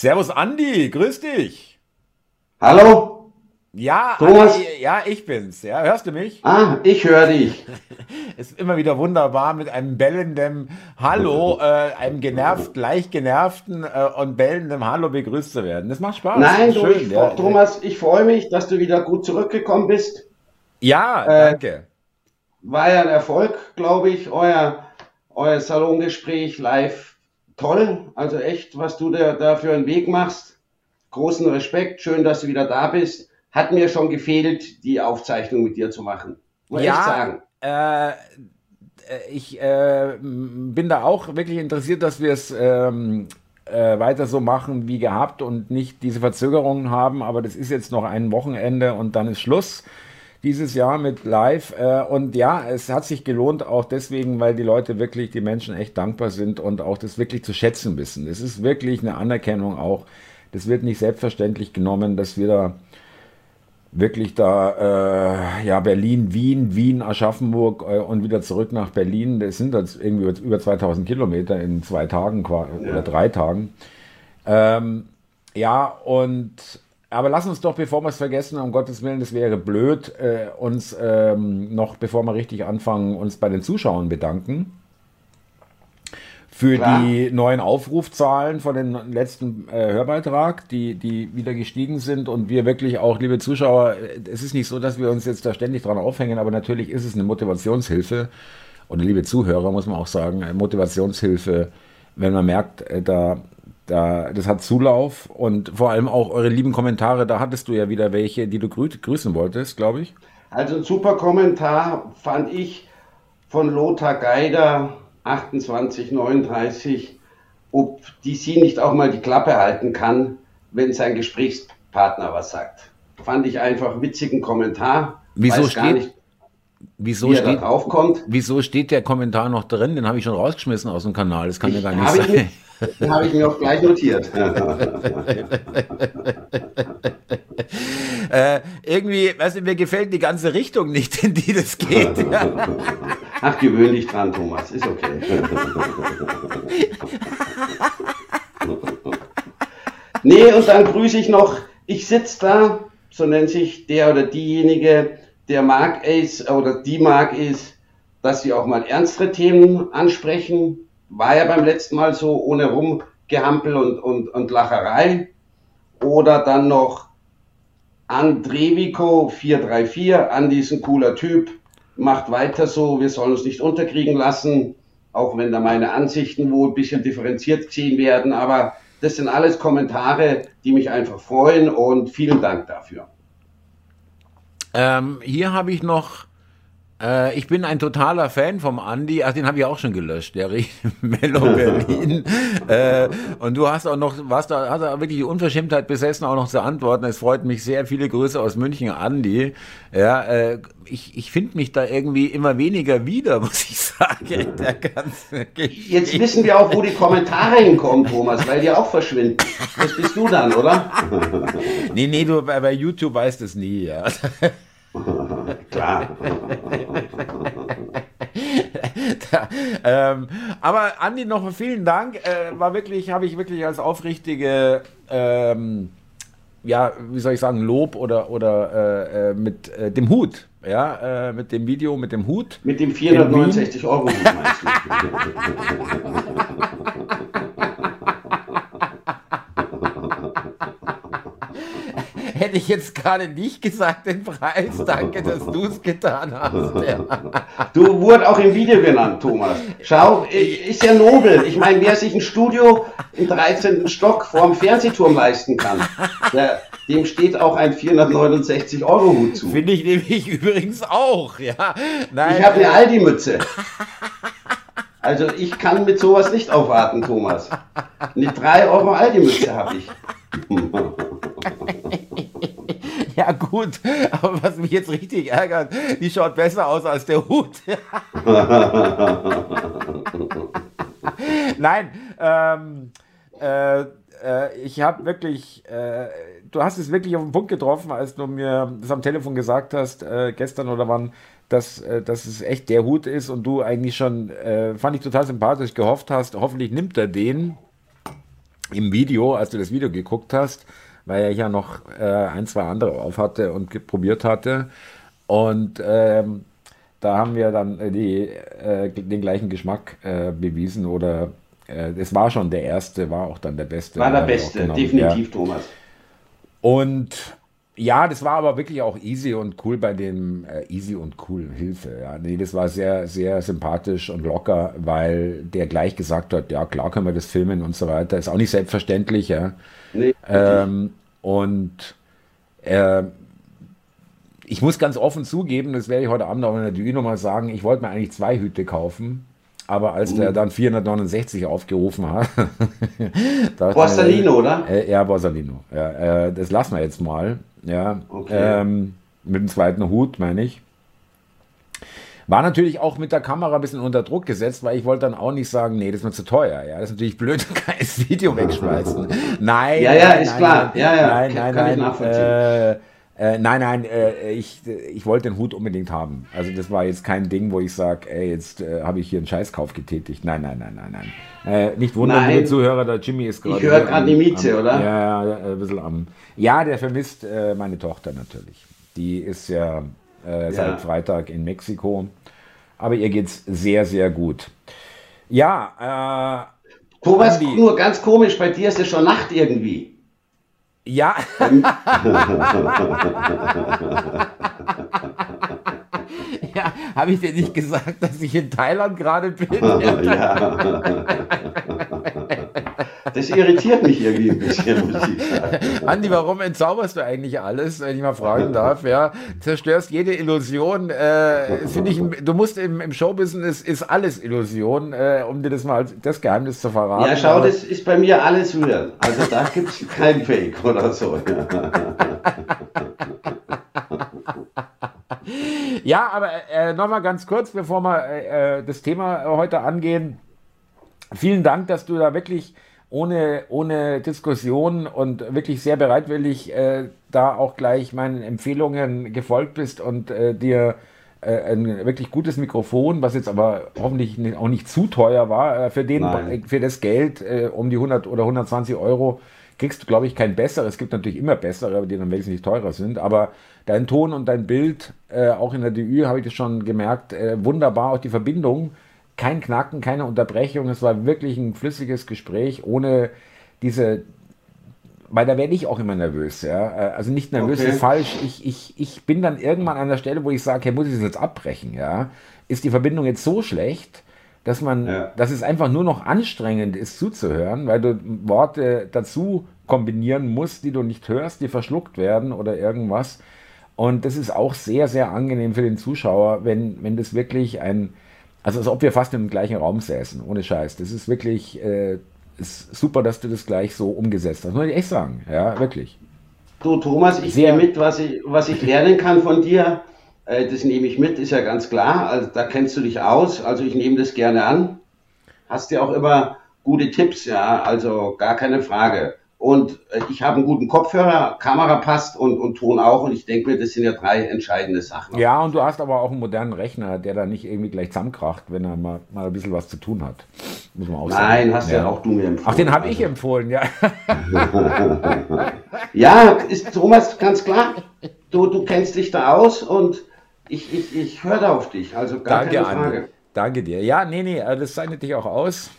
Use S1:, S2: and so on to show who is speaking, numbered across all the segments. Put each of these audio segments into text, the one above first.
S1: Servus Andi, grüß dich.
S2: Hallo?
S1: Ja, Thomas? Andi, ja, ich bin's. Ja, hörst du mich?
S2: Ah, ich höre dich.
S1: Es ist immer wieder wunderbar mit einem bellenden Hallo, äh, einem genervt, leicht genervten äh, und bellendem Hallo begrüßt zu werden. Das macht Spaß.
S2: Nein, du, schön, ich, ja. Thomas, ich freue mich, dass du wieder gut zurückgekommen bist.
S1: Ja, äh, danke.
S2: War ja ein Erfolg, glaube ich, euer, euer Salongespräch live toll. Also echt, was du da, da für einen Weg machst. Großen Respekt. Schön, dass du wieder da bist. Hat mir schon gefehlt, die Aufzeichnung mit dir zu machen.
S1: Muss ja, echt sagen. Äh, ich äh, bin da auch wirklich interessiert, dass wir es ähm, äh, weiter so machen wie gehabt und nicht diese Verzögerungen haben. Aber das ist jetzt noch ein Wochenende und dann ist Schluss dieses Jahr mit Live. Äh, und ja, es hat sich gelohnt, auch deswegen, weil die Leute wirklich, die Menschen echt dankbar sind und auch das wirklich zu schätzen wissen. Es ist wirklich eine Anerkennung auch. Das wird nicht selbstverständlich genommen, dass wir da wirklich da, äh, ja, Berlin, Wien, Wien, Aschaffenburg äh, und wieder zurück nach Berlin. Das sind jetzt irgendwie über 2000 Kilometer in zwei Tagen oder drei Tagen. Ähm, ja, und aber lass uns doch, bevor wir es vergessen, um Gottes Willen, das wäre blöd, äh, uns ähm, noch, bevor wir richtig anfangen, uns bei den Zuschauern bedanken. Für Klar. die neuen Aufrufzahlen von dem letzten äh, Hörbeitrag, die, die wieder gestiegen sind und wir wirklich auch, liebe Zuschauer, äh, es ist nicht so, dass wir uns jetzt da ständig dran aufhängen, aber natürlich ist es eine Motivationshilfe oder liebe Zuhörer, muss man auch sagen, eine Motivationshilfe, wenn man merkt, äh, da da, das hat Zulauf und vor allem auch eure lieben Kommentare. Da hattest du ja wieder welche, die du grü grüßen wolltest, glaube ich.
S2: Also ein super Kommentar fand ich von Lothar Geider 2839, ob die sie nicht auch mal die Klappe halten kann, wenn sein Gesprächspartner was sagt. Fand ich einfach witzigen Kommentar.
S1: Wieso steht, nicht, wieso, steht, wieso steht der Kommentar noch drin? Den habe ich schon rausgeschmissen aus dem Kanal. Das kann ich, ja gar nicht sein.
S2: Den habe ich mir auch gleich notiert.
S1: äh, irgendwie, weißt du, mir gefällt die ganze Richtung nicht, in die das geht.
S2: Ach, gewöhn dich dran, Thomas. Ist okay. nee, und dann grüße ich noch, ich sitze da, so nennt sich der oder diejenige, der mag es oder die mag es, dass sie auch mal ernstere Themen ansprechen, war ja beim letzten Mal so ohne Rumgehampel und, und, und Lacherei. Oder dann noch Andrevico 434, Andi ist ein cooler Typ, macht weiter so, wir sollen uns nicht unterkriegen lassen, auch wenn da meine Ansichten wohl ein bisschen differenziert gesehen werden, aber das sind alles Kommentare, die mich einfach freuen und vielen Dank dafür.
S1: Ähm, hier habe ich noch äh, ich bin ein totaler Fan vom Andi. Ach, den habe ich auch schon gelöscht, der Mellow Berlin. äh, und du hast auch noch, warst da, hast da wirklich die Unverschämtheit besessen, auch noch zu antworten. Es freut mich sehr. Viele Grüße aus München, Andi. Ja, äh, ich, ich finde mich da irgendwie immer weniger wieder, muss ich sagen.
S2: Jetzt wissen wir auch, wo die Kommentare hinkommen, Thomas, weil die auch verschwinden. Das bist du dann, oder?
S1: nee, nee, du bei, bei YouTube weißt es nie, ja.
S2: Klar.
S1: da, ähm, aber Andi, noch vielen Dank. Äh, war wirklich, habe ich wirklich als aufrichtige, ähm, ja, wie soll ich sagen, Lob oder, oder äh, äh mit äh, dem Hut. Ja, äh, mit dem Video, mit dem Hut.
S2: Mit dem 469 Euro Hut meinst du?
S1: Hätte ich jetzt gerade nicht gesagt den Preis. Danke, dass du es getan hast. Ja.
S2: Du wurdest auch im Video genannt, Thomas. Schau, ist ja nobel. Ich meine, wer sich ein Studio im 13. Stock vorm Fernsehturm leisten kann, der, dem steht auch ein 469 Euro Hut zu.
S1: Finde ich nämlich übrigens auch, ja.
S2: Nein, ich habe eine Aldi-Mütze. Also ich kann mit sowas nicht aufwarten, Thomas. Eine 3 Euro Aldi-Mütze habe ich.
S1: Ja gut, aber was mich jetzt richtig ärgert, die schaut besser aus als der Hut. Nein, ähm, äh, äh, ich habe wirklich, äh, du hast es wirklich auf den Punkt getroffen, als du mir das am Telefon gesagt hast, äh, gestern oder wann, dass, äh, dass es echt der Hut ist und du eigentlich schon, fand ich total sympathisch, gehofft hast, hoffentlich nimmt er den im Video, als du das Video geguckt hast, weil ich ja noch äh, ein, zwei andere auf hatte und probiert hatte. Und ähm, da haben wir dann äh, die, äh, den gleichen Geschmack äh, bewiesen oder äh, es war schon der erste, war auch dann der beste.
S2: War der beste, definitiv, ja. Thomas.
S1: Und ja, das war aber wirklich auch easy und cool bei dem äh, easy und cool Hilfe. Ja, nee, das war sehr, sehr sympathisch und locker, weil der gleich gesagt hat, ja klar können wir das filmen und so weiter. Ist auch nicht selbstverständlich, ja. Nee, ähm, und äh, ich muss ganz offen zugeben, das werde ich heute Abend auch in der Dü nochmal sagen, ich wollte mir eigentlich zwei Hüte kaufen. Aber als der mhm. dann 469 aufgerufen hat.
S2: Borsalino, oder?
S1: Äh, ja, Borsalino. Ja, äh, das lassen wir jetzt mal. Ja, okay. ähm, mit dem zweiten Hut, meine ich. War natürlich auch mit der Kamera ein bisschen unter Druck gesetzt, weil ich wollte dann auch nicht sagen, nee, das ist mir zu teuer. Ja, das ist natürlich blöd, du kannst das Video wegschmeißen. Nein.
S2: Ja,
S1: ja,
S2: nein, ist nein, klar. Nein, ja, ja.
S1: Nein, nein, kann, nein. Äh, nein, nein, äh, ich, ich wollte den Hut unbedingt haben. Also das war jetzt kein Ding, wo ich sage, ey, jetzt äh, habe ich hier einen Scheißkauf getätigt. Nein, nein, nein, nein, nein. Äh, nicht wundern, liebe Zuhörer, der Jimmy ist gerade.
S2: Ich höre gerade die Miete, am, oder?
S1: Ja, ja, ein bisschen am. Ja, der vermisst äh, meine Tochter natürlich. Die ist ja, äh, seit ja. Freitag in Mexiko. Aber ihr geht's sehr, sehr gut. Ja,
S2: äh. Thomas, nur ganz komisch, bei dir ist es schon Nacht irgendwie.
S1: Ja. ja, habe ich dir nicht gesagt, dass ich in Thailand gerade bin? ja.
S2: Das irritiert mich irgendwie ein bisschen, muss ich
S1: sagen. Andi, warum entzauberst du eigentlich alles, wenn ich mal fragen darf? Ja, zerstörst jede Illusion. Äh, Finde ich, du musst im, im Showbusiness ist alles Illusion, äh, um dir das mal das Geheimnis zu verraten.
S2: Ja, schau, das ist bei mir alles real. Also da gibt es kein Fake oder so.
S1: ja, aber äh, nochmal ganz kurz, bevor wir äh, das Thema heute angehen. Vielen Dank, dass du da wirklich ohne, ohne Diskussion und wirklich sehr bereitwillig äh, da auch gleich meinen Empfehlungen gefolgt bist und äh, dir äh, ein wirklich gutes Mikrofon, was jetzt aber hoffentlich auch nicht zu teuer war, äh, für, den, für das Geld äh, um die 100 oder 120 Euro kriegst du, glaube ich, kein besseres. Es gibt natürlich immer bessere, die dann wesentlich teurer sind, aber dein Ton und dein Bild, auch in der DÜ habe ich das schon gemerkt, wunderbar, auch die Verbindung kein Knacken, keine Unterbrechung. Es war wirklich ein flüssiges Gespräch ohne diese. Weil da werde ich auch immer nervös, ja. Äh, also nicht nervös okay. ist falsch. Ich, ich, ich bin dann irgendwann an der Stelle, wo ich sage, hey, muss ich das jetzt abbrechen, ja? Ist die Verbindung jetzt so schlecht, dass man, ja. dass es einfach nur noch anstrengend ist zuzuhören, weil du Worte dazu kombinieren musst, die du nicht hörst, die verschluckt werden oder irgendwas. Und das ist auch sehr, sehr angenehm für den Zuschauer, wenn, wenn das wirklich ein, also als ob wir fast im gleichen Raum säßen, ohne Scheiß. Das ist wirklich äh, ist super, dass du das gleich so umgesetzt hast. Muss ich echt sagen. Ja, wirklich.
S2: Du, Thomas, ich Sehr, mit, was ich, was ich lernen kann von dir. Äh, das nehme ich mit, ist ja ganz klar. Also, da kennst du dich aus. Also ich nehme das gerne an. Hast ja auch immer gute Tipps, ja. Also gar keine Frage. Und äh, ich habe einen guten Kopfhörer, Kamera passt und, und Ton auch. Und ich denke mir, das sind ja drei entscheidende Sachen.
S1: Ja, und du hast aber auch einen modernen Rechner, der da nicht irgendwie gleich zusammenkracht, wenn er mal, mal ein bisschen was zu tun hat.
S2: Muss man auch Nein, sagen. Nein, hast ja. ja auch du mir empfohlen.
S1: Ach, den habe ich also. empfohlen, ja.
S2: ja, ist Thomas ganz klar. Du, du kennst dich da aus und ich, ich, ich höre da auf dich. Also gar Danke, keine Frage. Andi.
S1: Danke dir. Ja, nee, nee, das zeichnet dich auch aus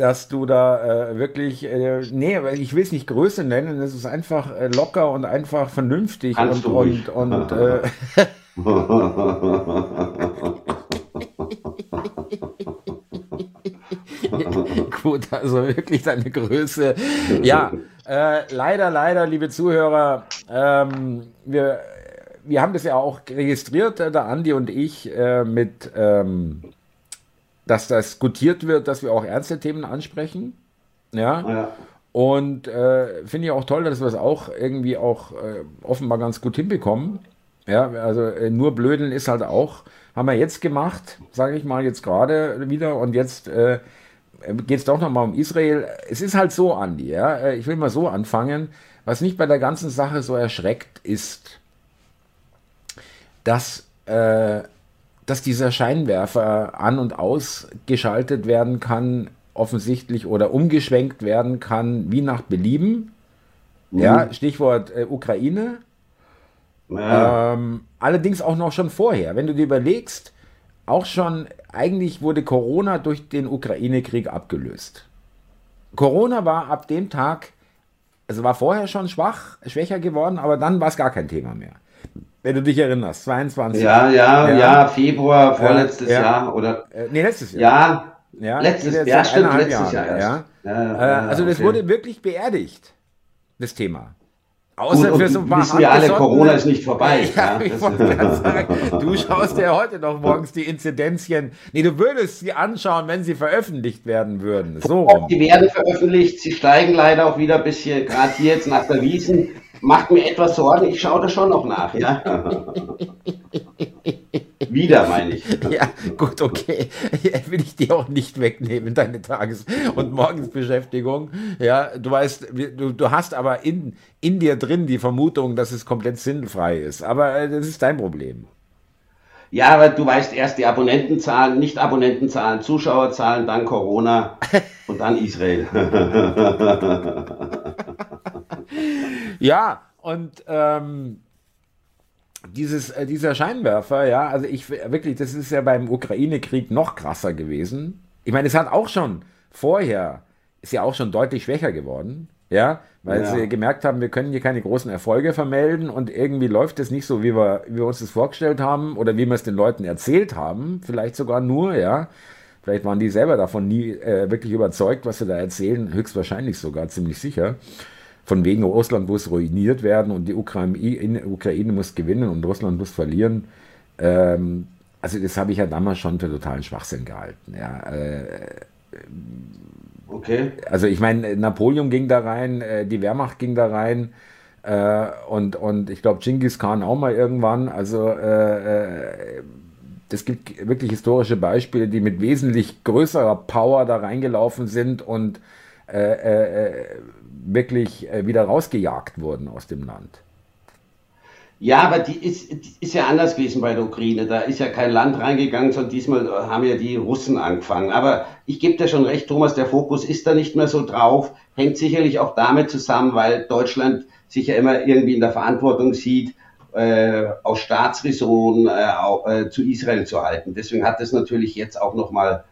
S1: dass du da äh, wirklich, äh, nee, ich will es nicht Größe nennen, es ist einfach äh, locker und einfach vernünftig Kannst und, und, und äh, Gut, also wirklich deine Größe. Ja, äh, leider, leider, liebe Zuhörer, ähm, wir, wir haben das ja auch registriert, äh, der Andi und ich, äh, mit ähm, dass das gutiert wird, dass wir auch ernste Themen ansprechen. Ja. ja. Und äh, finde ich auch toll, dass wir es auch irgendwie auch äh, offenbar ganz gut hinbekommen. Ja, also äh, nur blödeln ist halt auch, haben wir jetzt gemacht, sage ich mal jetzt gerade wieder. Und jetzt äh, geht es doch nochmal um Israel. Es ist halt so, Andi, ja, äh, ich will mal so anfangen. Was mich bei der ganzen Sache so erschreckt, ist, dass äh, dass dieser Scheinwerfer an- und ausgeschaltet werden kann, offensichtlich oder umgeschwenkt werden kann, wie nach Belieben. Mhm. Ja, Stichwort äh, Ukraine. Ja. Ähm, allerdings auch noch schon vorher. Wenn du dir überlegst, auch schon, eigentlich wurde Corona durch den Ukraine-Krieg abgelöst. Corona war ab dem Tag, also war vorher schon schwach, schwächer geworden, aber dann war es gar kein Thema mehr. Wenn du dich erinnerst, 22.
S2: Ja, ja, ja, ja Februar, vorletztes ja, Jahr oder.
S1: Äh, nee, letztes
S2: Jahr. Ja, ja, letztes, ja, stimmt, letztes Jahr.
S1: Jahr ja. ja. also, das okay. wurde wirklich beerdigt, das Thema. Außer und, für so ein
S2: wissen wir alle, Corona ist nicht vorbei. Ja, ja.
S1: Sagen, du schaust dir heute noch morgens die Inzidenzien. Nee, du würdest sie anschauen, wenn sie veröffentlicht werden würden. So.
S2: Die werden veröffentlicht, sie steigen leider auch wieder ein bisschen, gerade hier jetzt nach der Wiesen. Macht mir etwas Sorgen, ich schaue da schon noch nach, ja. Wieder, meine ich.
S1: Ja, gut, okay. Will ich dir auch nicht wegnehmen, deine Tages- und Morgensbeschäftigung. Ja, du weißt, du, du hast aber in, in dir drin die Vermutung, dass es komplett sinnfrei ist. Aber äh, das ist dein Problem.
S2: Ja, aber du weißt erst die Abonnentenzahlen, nicht Abonnentenzahlen, Zuschauerzahlen, dann Corona und dann Israel.
S1: ja, und ähm, dieses, äh, dieser Scheinwerfer, ja, also ich wirklich, das ist ja beim Ukraine-Krieg noch krasser gewesen. Ich meine, es hat auch schon vorher, ist ja auch schon deutlich schwächer geworden, ja, weil ja. sie gemerkt haben, wir können hier keine großen Erfolge vermelden und irgendwie läuft es nicht so, wie wir, wie wir uns das vorgestellt haben oder wie wir es den Leuten erzählt haben, vielleicht sogar nur, ja. Vielleicht waren die selber davon nie äh, wirklich überzeugt, was sie da erzählen, höchstwahrscheinlich sogar, ziemlich sicher von wegen Russland muss ruiniert werden und die Ukraine, Ukraine muss gewinnen und Russland muss verlieren. Ähm, also das habe ich ja damals schon für totalen Schwachsinn gehalten. Ja, äh,
S2: okay.
S1: Also ich meine, Napoleon ging da rein, äh, die Wehrmacht ging da rein äh, und, und ich glaube Genghis Khan auch mal irgendwann. Also es äh, gibt wirklich historische Beispiele, die mit wesentlich größerer Power da reingelaufen sind und äh, äh, wirklich äh, wieder rausgejagt wurden aus dem Land.
S2: Ja, aber die ist, die ist ja anders gewesen bei der Ukraine. Da ist ja kein Land reingegangen, sondern diesmal haben ja die Russen angefangen. Aber ich gebe dir schon recht, Thomas, der Fokus ist da nicht mehr so drauf. Hängt sicherlich auch damit zusammen, weil Deutschland sich ja immer irgendwie in der Verantwortung sieht, äh, aus Staatsräson äh, äh, zu Israel zu halten. Deswegen hat das natürlich jetzt auch nochmal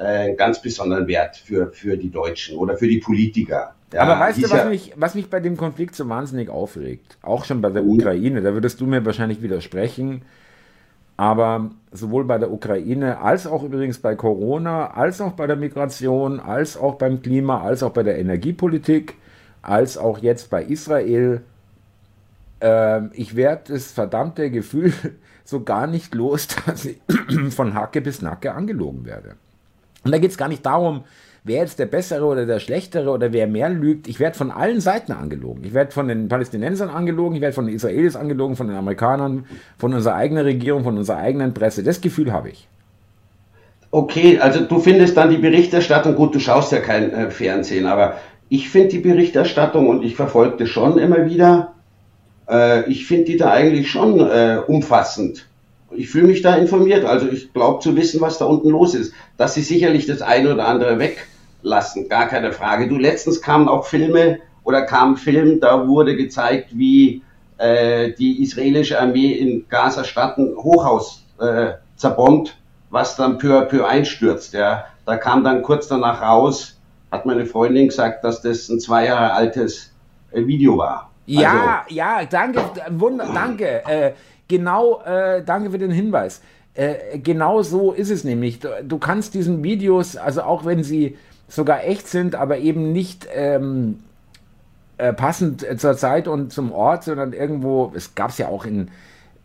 S2: äh, ganz besonderen Wert für, für die Deutschen oder für die Politiker.
S1: Ja, Aber weißt du, was, ja mich, was mich bei dem Konflikt so wahnsinnig aufregt? Auch schon bei der mhm. Ukraine, da würdest du mir wahrscheinlich widersprechen. Aber sowohl bei der Ukraine als auch übrigens bei Corona, als auch bei der Migration, als auch beim Klima, als auch bei der Energiepolitik, als auch jetzt bei Israel, äh, ich werde das verdammte Gefühl so gar nicht los, dass ich von Hacke bis Nacke angelogen werde. Und da geht es gar nicht darum, wer jetzt der Bessere oder der Schlechtere oder wer mehr lügt. Ich werde von allen Seiten angelogen. Ich werde von den Palästinensern angelogen, ich werde von den Israelis angelogen, von den Amerikanern, von unserer eigenen Regierung, von unserer eigenen Presse. Das Gefühl habe ich.
S2: Okay, also du findest dann die Berichterstattung, gut, du schaust ja kein äh, Fernsehen, aber ich finde die Berichterstattung und ich verfolge das schon immer wieder. Äh, ich finde die da eigentlich schon äh, umfassend ich fühle mich da informiert. Also ich glaube zu wissen, was da unten los ist. Dass sie sicherlich das eine oder andere weglassen, gar keine Frage. Du, letztens kamen auch Filme oder kam ein Film, da wurde gezeigt, wie äh, die israelische Armee in Gaza-Stadt ein Hochhaus äh, zerbombt, was dann peu à peu einstürzt. Ja. Da kam dann kurz danach raus, hat meine Freundin gesagt, dass das ein zwei Jahre altes äh, Video war.
S1: Ja, also, ja, danke, wunder, danke. Äh, genau, äh, danke für den Hinweis. Äh, genau so ist es nämlich. Du, du, kannst diesen Videos, also auch wenn sie sogar echt sind, aber eben nicht ähm, äh, passend zur Zeit und zum Ort, sondern irgendwo, es gab es ja auch in,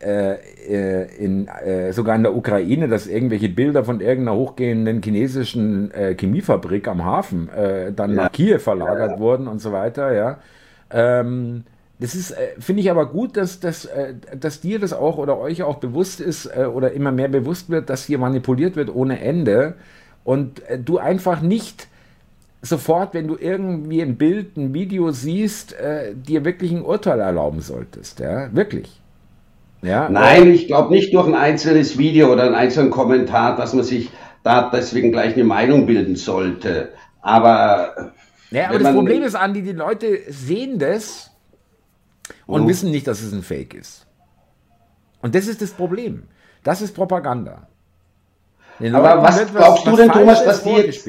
S1: äh, äh, in äh, sogar in der Ukraine, dass irgendwelche Bilder von irgendeiner hochgehenden chinesischen Chemiefabrik am Hafen dann ja. nach Kiew verlagert ja. wurden und so weiter, ja. Ähm, das ist, äh, finde ich aber gut, dass, dass, äh, dass dir das auch oder euch auch bewusst ist äh, oder immer mehr bewusst wird, dass hier manipuliert wird ohne Ende und du einfach nicht sofort, wenn du irgendwie ein Bild, ein Video siehst, dir wirklich ein Urteil erlauben solltest. Ja, wirklich.
S2: Ja, Nein, ich glaube nicht durch ein einzelnes Video oder einen einzelnen Kommentar, dass man sich da deswegen gleich eine Meinung bilden sollte. Aber.
S1: Ja, aber das Problem ist, Andi, die Leute sehen das und mhm. wissen nicht, dass es ein Fake ist. Und das ist das Problem. Das ist Propaganda.
S2: aber was glaubst du denn, Thomas, dass die jetzt,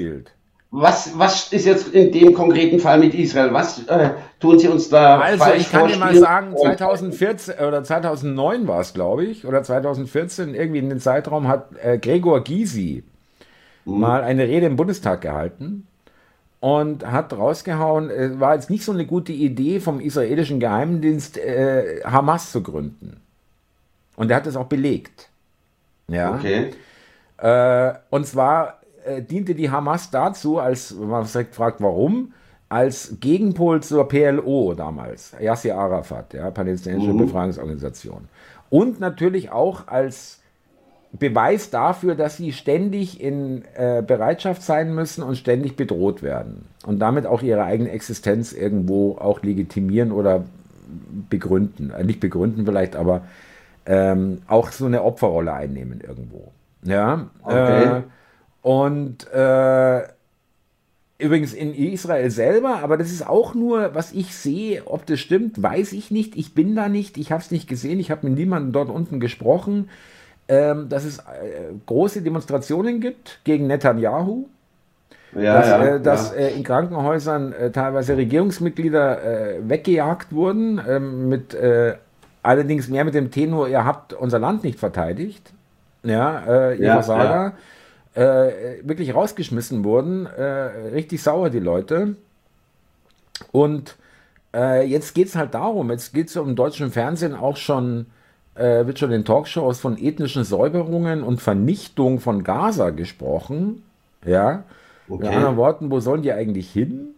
S2: was, was ist jetzt in dem konkreten Fall mit Israel? Was äh, tun Sie uns da
S1: Also ich kann dir mal sagen, 2014 oder 2009 war es, glaube ich, oder 2014, irgendwie in den Zeitraum hat äh, Gregor Gysi mhm. mal eine Rede im Bundestag gehalten und hat rausgehauen, es äh, war jetzt nicht so eine gute Idee vom israelischen Geheimdienst, äh, Hamas zu gründen. Und er hat es auch belegt. Ja. Okay. Äh, und zwar äh, diente die Hamas dazu, als wenn man sich fragt, warum, als Gegenpol zur PLO damals, Yasser Arafat, ja, palästinensische mhm. Befreiungsorganisation. Und natürlich auch als Beweis dafür, dass sie ständig in äh, Bereitschaft sein müssen und ständig bedroht werden. Und damit auch ihre eigene Existenz irgendwo auch legitimieren oder begründen. Äh, nicht begründen vielleicht, aber ähm, auch so eine Opferrolle einnehmen irgendwo. Ja. Okay. Äh, und äh, übrigens in Israel selber, aber das ist auch nur, was ich sehe, ob das stimmt, weiß ich nicht. Ich bin da nicht, ich habe es nicht gesehen, ich habe mit niemandem dort unten gesprochen, ähm, dass es äh, große Demonstrationen gibt gegen Netanyahu. Ja, dass, ja, äh, dass ja. Äh, in Krankenhäusern äh, teilweise Regierungsmitglieder äh, weggejagt wurden, ähm, mit allerdings mehr mit dem Tenor, ihr habt unser Land nicht verteidigt, ja, ihr Versager äh, wirklich rausgeschmissen wurden. Äh, richtig sauer die Leute. Und äh, jetzt geht es halt darum, jetzt geht es im deutschen Fernsehen auch schon, äh, wird schon in Talkshows von ethnischen Säuberungen und Vernichtung von Gaza gesprochen. Ja. Okay. Mit anderen Worten, wo sollen die eigentlich hin?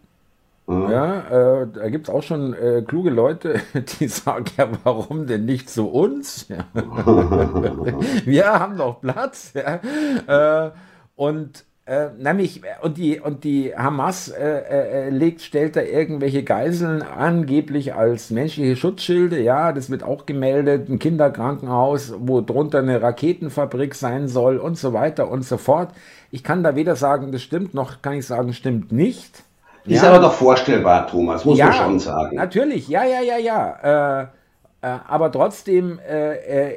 S1: Mhm. Ja, äh, da gibt es auch schon äh, kluge Leute, die sagen, ja, warum denn nicht zu uns? Ja. Wir haben doch Platz. Ja. Äh, und äh, nämlich, und die, und die Hamas äh, äh, legt, stellt da irgendwelche Geiseln angeblich als menschliche Schutzschilde. Ja, das wird auch gemeldet. Ein Kinderkrankenhaus, wo drunter eine Raketenfabrik sein soll und so weiter und so fort. Ich kann da weder sagen, das stimmt, noch kann ich sagen, stimmt nicht.
S2: Ist ja. aber doch vorstellbar, Thomas, muss ja, man schon sagen.
S1: Natürlich, ja, ja, ja, ja. Äh, äh, aber trotzdem äh,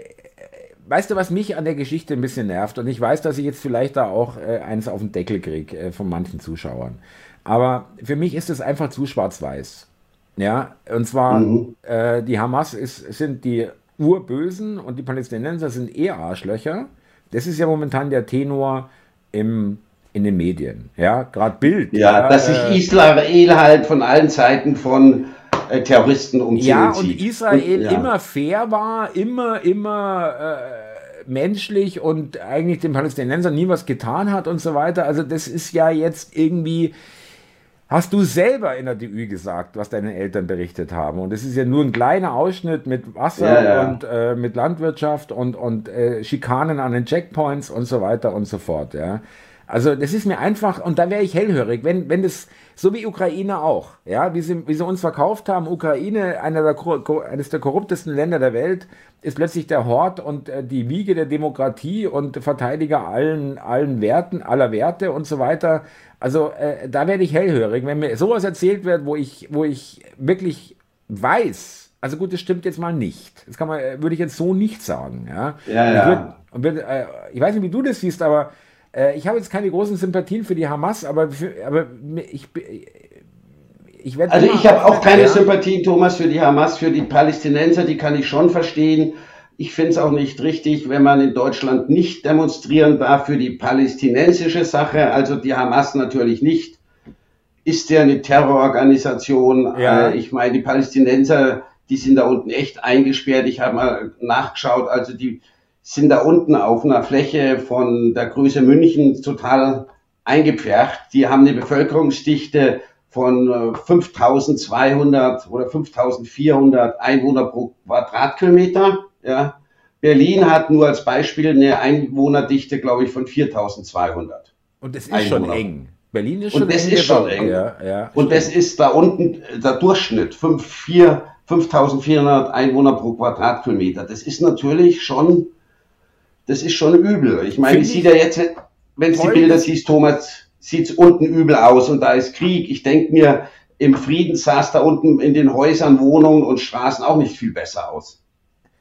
S1: weißt du, was mich an der Geschichte ein bisschen nervt? Und ich weiß, dass ich jetzt vielleicht da auch äh, eins auf den Deckel kriege äh, von manchen Zuschauern. Aber für mich ist es einfach zu schwarz-weiß. Ja, und zwar, mhm. äh, die Hamas ist, sind die Urbösen und die Palästinenser sind eher Arschlöcher. Das ist ja momentan der Tenor im, in den Medien. Ja, gerade Bild.
S2: Ja, ja dass sich äh, Israel halt von allen Seiten von äh, Terroristen umziehen.
S1: Ja, und Israel und, ja. immer fair war, immer, immer äh, menschlich und eigentlich den Palästinensern nie was getan hat und so weiter. Also das ist ja jetzt irgendwie, hast du selber in der DÜ gesagt, was deine Eltern berichtet haben. Und das ist ja nur ein kleiner Ausschnitt mit Wasser ja, ja. und äh, mit Landwirtschaft und, und äh, Schikanen an den Checkpoints und so weiter und so fort. Ja. Also das ist mir einfach, und da wäre ich hellhörig, wenn, wenn das, so wie Ukraine auch, ja, wie sie, wie sie uns verkauft haben, Ukraine, einer der, eines der korruptesten Länder der Welt, ist plötzlich der Hort und äh, die Wiege der Demokratie und Verteidiger allen, allen Werten, aller Werte und so weiter. Also äh, da werde ich hellhörig, wenn mir sowas erzählt wird, wo ich, wo ich wirklich weiß, also gut, das stimmt jetzt mal nicht. Das kann man, würde ich jetzt so nicht sagen. Ja, ja. ja. Ich, würd, würd, äh, ich weiß nicht, wie du das siehst, aber äh, ich habe jetzt keine großen Sympathien für die Hamas, aber, für, aber ich,
S2: ich werde. Also ich habe auch keine ja. Sympathien, Thomas, für die Hamas, für die Palästinenser, die kann ich schon verstehen. Ich finde es auch nicht richtig, wenn man in Deutschland nicht demonstrieren darf für die palästinensische Sache, also die Hamas natürlich nicht. Ist ja eine Terrororganisation. Ja. Äh, ich meine, die Palästinenser, die sind da unten echt eingesperrt. Ich habe mal nachgeschaut, also die sind da unten auf einer Fläche von der Größe München total eingepfercht. Die haben eine Bevölkerungsdichte von 5200 äh, oder 5400 Einwohner pro Quadratkilometer. Ja. Berlin hat nur als Beispiel eine Einwohnerdichte, glaube ich, von 4200.
S1: Und das ist Einwohner. schon eng. Berlin ist schon
S2: Und das eng. Ist schon eng. Ja, ja, Und das ist da unten der Durchschnitt, 5, 4, 5400 Einwohner pro Quadratkilometer. Das ist natürlich schon das ist schon übel. Ich meine, wie sieht er jetzt. wenn du die Bilder siehst, Thomas, sieht es unten übel aus und da ist Krieg. Ich denke mir, im Frieden sah es da unten in den Häusern, Wohnungen und Straßen auch nicht viel besser aus.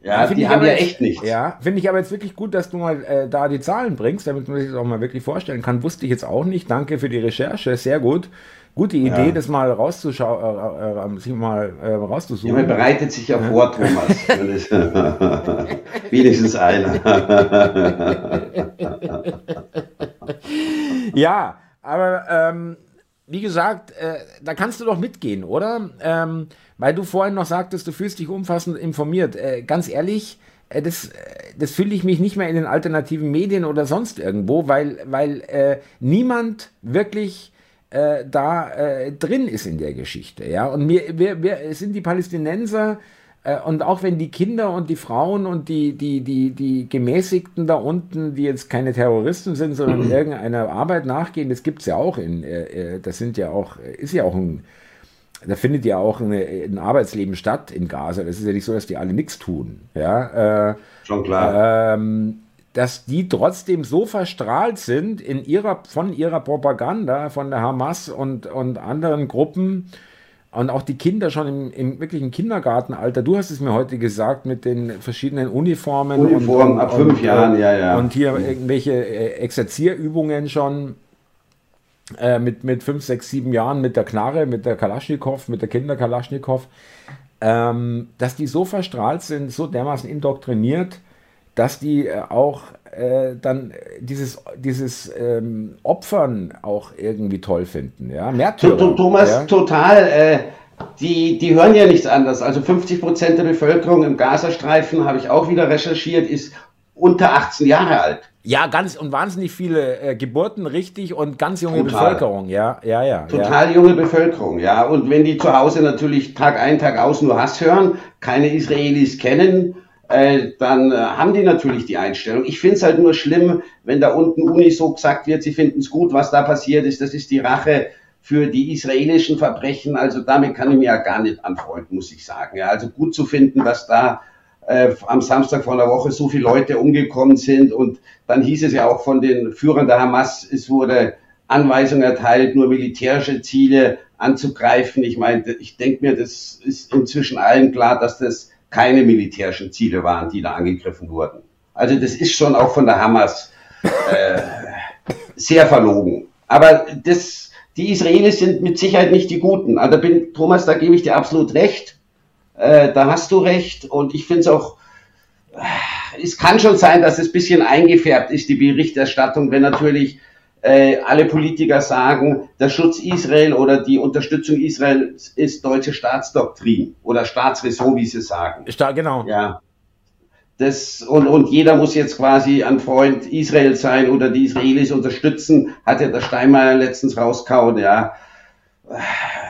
S1: Ja, die haben ja echt nichts. Ja, finde ich aber jetzt wirklich gut, dass du mal äh, da die Zahlen bringst, damit man sich das auch mal wirklich vorstellen kann. Wusste ich jetzt auch nicht. Danke für die Recherche, sehr gut. Gute Idee, ja. das mal rauszuschauen, äh, äh, sich mal äh, rauszusuchen. Ja,
S2: man bereitet sich ja vor, Thomas. Wenigstens einer.
S1: ja, aber ähm, wie gesagt, äh, da kannst du doch mitgehen, oder? Ähm, weil du vorhin noch sagtest, du fühlst dich umfassend informiert. Äh, ganz ehrlich, äh, das, äh, das fühle ich mich nicht mehr in den alternativen Medien oder sonst irgendwo, weil, weil äh, niemand wirklich äh, da äh, drin ist in der Geschichte. Ja? Und wir, wir, wir sind die Palästinenser äh, und auch wenn die Kinder und die Frauen und die, die, die, die Gemäßigten da unten, die jetzt keine Terroristen sind, sondern mhm. irgendeiner Arbeit nachgehen, das gibt es ja auch in, äh, äh, das sind ja auch, ist ja auch ein, da findet ja auch eine, ein Arbeitsleben statt in Gaza. Das ist ja nicht so, dass die alle nichts tun. Ja,
S2: schon klar.
S1: Ähm, dass die trotzdem so verstrahlt sind in ihrer, von ihrer Propaganda, von der Hamas und, und anderen Gruppen, und auch die Kinder schon im, im wirklichen Kindergartenalter, du hast es mir heute gesagt, mit den verschiedenen Uniformen.
S2: Uniformen und, ab fünf und, Jahren, ja, ja.
S1: Und hier irgendwelche äh, Exerzierübungen schon äh, mit, mit fünf, sechs, sieben Jahren mit der Knarre, mit der Kalaschnikow, mit der Kinder-Kalaschnikow, ähm, dass die so verstrahlt sind, so dermaßen indoktriniert, dass die äh, auch äh, dann dieses, dieses ähm, Opfern auch irgendwie toll finden. Ja?
S2: Märtyrer, Thomas, ja? total. Äh, die, die hören ja nichts anderes. Also 50 Prozent der Bevölkerung im Gazastreifen, habe ich auch wieder recherchiert, ist unter 18 Jahre alt.
S1: Ja, ganz und wahnsinnig viele äh, Geburten, richtig, und ganz junge Total. Bevölkerung, ja, ja, ja.
S2: Total
S1: ja.
S2: junge Bevölkerung, ja. Und wenn die zu Hause natürlich Tag ein, Tag aus nur Hass hören, keine Israelis kennen, äh, dann äh, haben die natürlich die Einstellung. Ich finde es halt nur schlimm, wenn da unten Uni so gesagt wird, sie finden es gut, was da passiert ist. Das ist die Rache für die israelischen Verbrechen. Also damit kann ich mir ja gar nicht anfreunden, muss ich sagen. Ja, also gut zu finden, dass da äh, am Samstag vor einer Woche so viele Leute umgekommen sind. Und dann hieß es ja auch von den Führern der Hamas, es wurde Anweisung erteilt, nur militärische Ziele anzugreifen. Ich meine, ich denke mir, das ist inzwischen allen klar, dass das keine militärischen Ziele waren, die da angegriffen wurden. Also das ist schon auch von der Hamas äh, sehr verlogen. Aber das, die Israelis sind mit Sicherheit nicht die Guten. Also bin, Thomas, da gebe ich dir absolut recht. Äh, da hast du recht. Und ich finde es auch, äh, es kann schon sein, dass es ein bisschen eingefärbt ist, die Berichterstattung, wenn natürlich äh, alle Politiker sagen, der Schutz Israel oder die Unterstützung Israels ist deutsche Staatsdoktrin oder Staatsräson, wie sie sagen.
S1: Sta genau.
S2: Ja. Das, und, und jeder muss jetzt quasi ein Freund Israel sein oder die Israelis unterstützen, hat ja der Steinmeier letztens rauskauen, ja.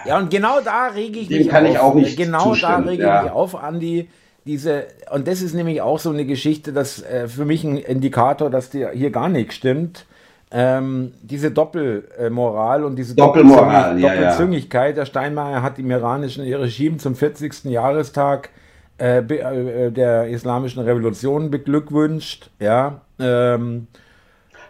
S1: Ja, und genau da rege ich
S2: Dem
S1: mich
S2: kann auf. Ich auch nicht
S1: genau da rege ja. ich mich auf, Andi. Diese, und das ist nämlich auch so eine Geschichte, das äh, für mich ein Indikator, dass dir hier gar nichts stimmt ähm, diese Doppelmoral und diese
S2: Doppelmoral, Doppelzüngig
S1: ja, Doppelzüngigkeit. Ja. Der Steinmeier hat im iranischen Regime zum 40. Jahrestag äh, äh, der islamischen Revolution beglückwünscht. Ja, ähm,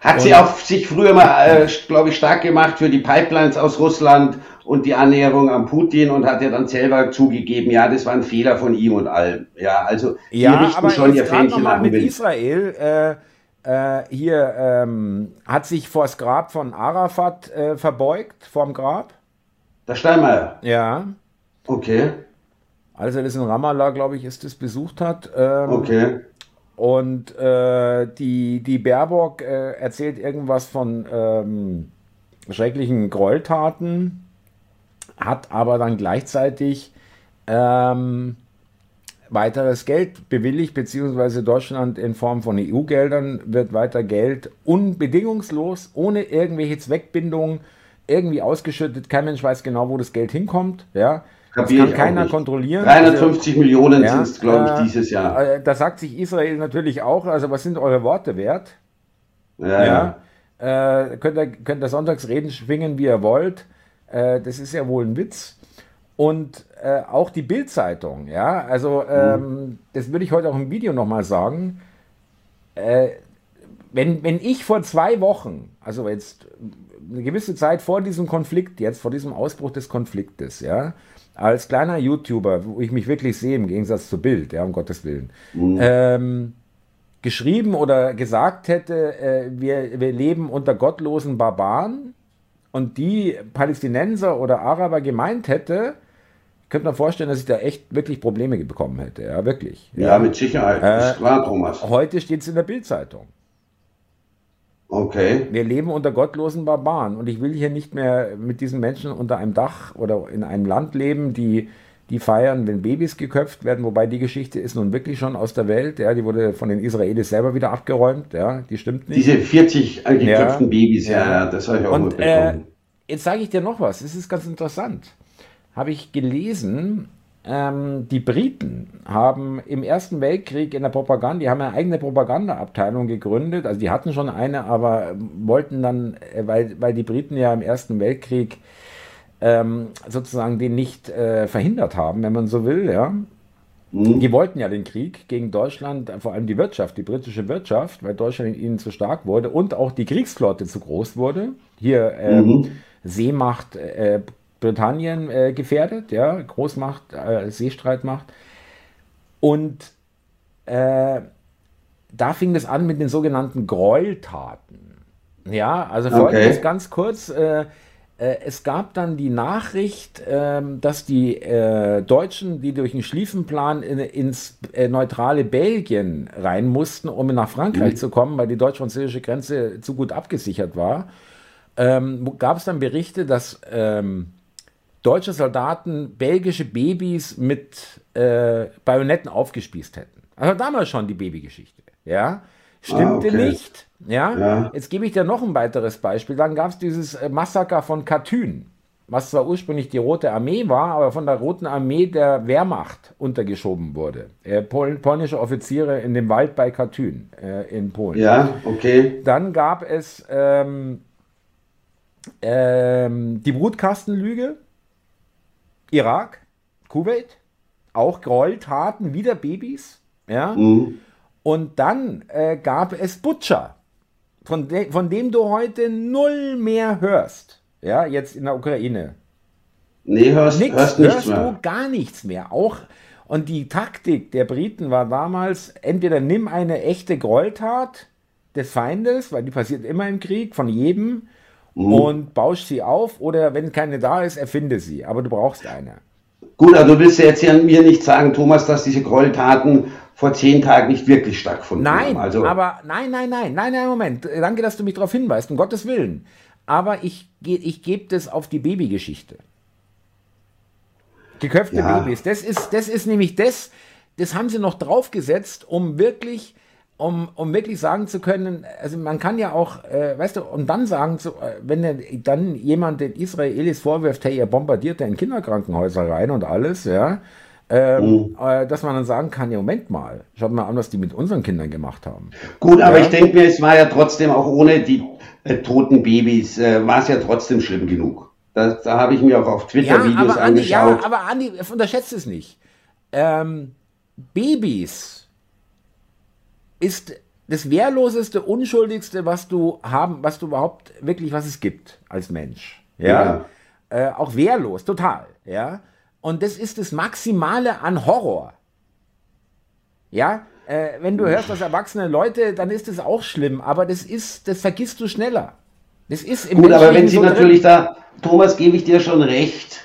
S2: hat sie auch sich früher mal, äh, glaube ich, stark gemacht für die Pipelines aus Russland und die Annäherung an Putin und hat ja dann selber zugegeben, ja, das war ein Fehler von ihm und allem. Ja, also
S1: die ja, richten aber schon ihr Fähnchen nach mit Israel. Äh, äh, hier ähm, hat sich vor das Grab von Arafat äh, verbeugt, vorm Grab.
S2: Der Steinmeier?
S1: Ja.
S2: Okay.
S1: Als er das in Ramallah, glaube ich, ist das besucht hat.
S2: Ähm, okay.
S1: Und äh, die, die Baerbock äh, erzählt irgendwas von ähm, schrecklichen Gräueltaten, hat aber dann gleichzeitig ähm, weiteres Geld bewilligt, beziehungsweise Deutschland in Form von EU-Geldern wird weiter Geld unbedingungslos, ohne irgendwelche Zweckbindungen irgendwie ausgeschüttet. Kein Mensch weiß genau, wo das Geld hinkommt. Ja. Das kann keiner kontrollieren.
S2: 350 also, Millionen ja, sind es, glaube ich, dieses Jahr.
S1: Äh, da sagt sich Israel natürlich auch, also was sind eure Worte wert?
S2: Ja. ja.
S1: Äh, könnt, ihr, könnt ihr sonntags reden, schwingen, wie ihr wollt. Äh, das ist ja wohl ein Witz und äh, auch die Bildzeitung, ja, also ähm, das würde ich heute auch im Video nochmal sagen. Äh, wenn, wenn ich vor zwei Wochen, also jetzt eine gewisse Zeit vor diesem Konflikt, jetzt vor diesem Ausbruch des Konfliktes, ja, als kleiner YouTuber, wo ich mich wirklich sehe, im Gegensatz zu Bild, ja, um Gottes Willen, mhm. ähm, geschrieben oder gesagt hätte, äh, wir, wir leben unter gottlosen Barbaren und die Palästinenser oder Araber gemeint hätte, könnte man vorstellen, dass ich da echt wirklich Probleme bekommen hätte. Ja, wirklich.
S2: Ja, ja. mit Sicherheit. Äh, klar, Thomas.
S1: Heute steht es in der Bildzeitung.
S2: Okay.
S1: Wir leben unter gottlosen Barbaren und ich will hier nicht mehr mit diesen Menschen unter einem Dach oder in einem Land leben, die, die feiern, wenn Babys geköpft werden, wobei die Geschichte ist nun wirklich schon aus der Welt, ja, die wurde von den Israelis selber wieder abgeräumt, ja, die stimmt nicht.
S2: Diese 40 geköpften ja, Babys, ja, ja, das habe ich auch und, mitbekommen.
S1: Äh, jetzt sage ich dir noch was, es ist ganz interessant. Habe ich gelesen, ähm, die Briten haben im Ersten Weltkrieg in der Propaganda, die haben eine eigene Propagandaabteilung gegründet, also die hatten schon eine, aber wollten dann, äh, weil, weil die Briten ja im Ersten Weltkrieg ähm, sozusagen den nicht äh, verhindert haben, wenn man so will, ja. Mhm. Die wollten ja den Krieg gegen Deutschland, vor allem die Wirtschaft, die britische Wirtschaft, weil Deutschland ihnen zu stark wurde und auch die Kriegsflotte zu groß wurde. Hier ähm, mhm. Seemacht, äh, Britannien äh, gefährdet, ja, Großmacht, äh, Seestreitmacht. Und äh, da fing es an mit den sogenannten Gräueltaten. Ja, also folgendes okay. ganz kurz. Äh, äh, es gab dann die Nachricht, ähm, dass die äh, Deutschen, die durch den Schlieffenplan in, ins neutrale Belgien rein mussten, um nach Frankreich mhm. zu kommen, weil die deutsch-französische Grenze zu gut abgesichert war, ähm, gab es dann Berichte, dass ähm, deutsche Soldaten belgische Babys mit äh, Bajonetten aufgespießt hätten. Also damals schon die Babygeschichte. Ja, stimmte ah, okay. nicht. Ja? ja? jetzt gebe ich dir noch ein weiteres Beispiel. Dann gab es dieses äh, Massaker von Katyn, was zwar ursprünglich die Rote Armee war, aber von der Roten Armee der Wehrmacht untergeschoben wurde. Äh, Pol polnische Offiziere in dem Wald bei Katyn äh, in Polen.
S2: Ja, okay.
S1: Dann gab es ähm, ähm, die Brutkastenlüge Irak, Kuwait, auch Gräueltaten, wieder Babys. Ja? Mhm. Und dann äh, gab es Butcher, von, de von dem du heute null mehr hörst. Ja, jetzt in der Ukraine.
S2: Nee, hörst, Nix, hörst,
S1: hörst du gar nichts mehr. Auch und die Taktik der Briten war damals, entweder nimm eine echte Gräueltat des Feindes, weil die passiert immer im Krieg, von jedem, mhm. und baust sie auf oder wenn keine da ist, erfinde sie. Aber du brauchst eine.
S2: Gut, also du willst ja jetzt hier mir nicht sagen, Thomas, dass diese Gräueltaten vor zehn Tagen nicht wirklich stattgefunden
S1: nein,
S2: haben.
S1: Also aber nein, nein, nein, nein, nein, Moment. Danke, dass du mich darauf hinweist, um Gottes Willen. Aber ich, ich gebe das auf die Babygeschichte. Geköpfte ja. Babys. Das ist, das ist nämlich das, das haben sie noch draufgesetzt, um wirklich um, um wirklich sagen zu können, also man kann ja auch, äh, weißt du, und dann sagen, zu, äh, wenn dann jemand den Israelis vorwirft, hey, ihr bombardiert ja in Kinderkrankenhäuser rein und alles, ja, ähm, mhm. äh, dass man dann sagen kann, ja, Moment mal, schaut mal an, was die mit unseren Kindern gemacht haben.
S2: Gut, aber ja? ich denke mir, es war ja trotzdem auch ohne die äh, toten Babys, äh, war es ja trotzdem schlimm genug. Da, da habe ich mir auch auf Twitter ja, Videos aber Andi, angeschaut.
S1: Ja, aber Andi, unterschätzt es nicht. Ähm, Babys ist das wehrloseste, unschuldigste, was du haben, was du überhaupt wirklich, was es gibt als Mensch. Ja. ja. Äh, auch wehrlos, total. Ja. Und das ist das Maximale an Horror. Ja. Äh, wenn du hörst, dass erwachsene Leute, dann ist das auch schlimm, aber das ist, das vergisst du schneller. Das ist
S2: im Gut, aber wenn sie so natürlich da, Thomas, gebe ich dir schon recht,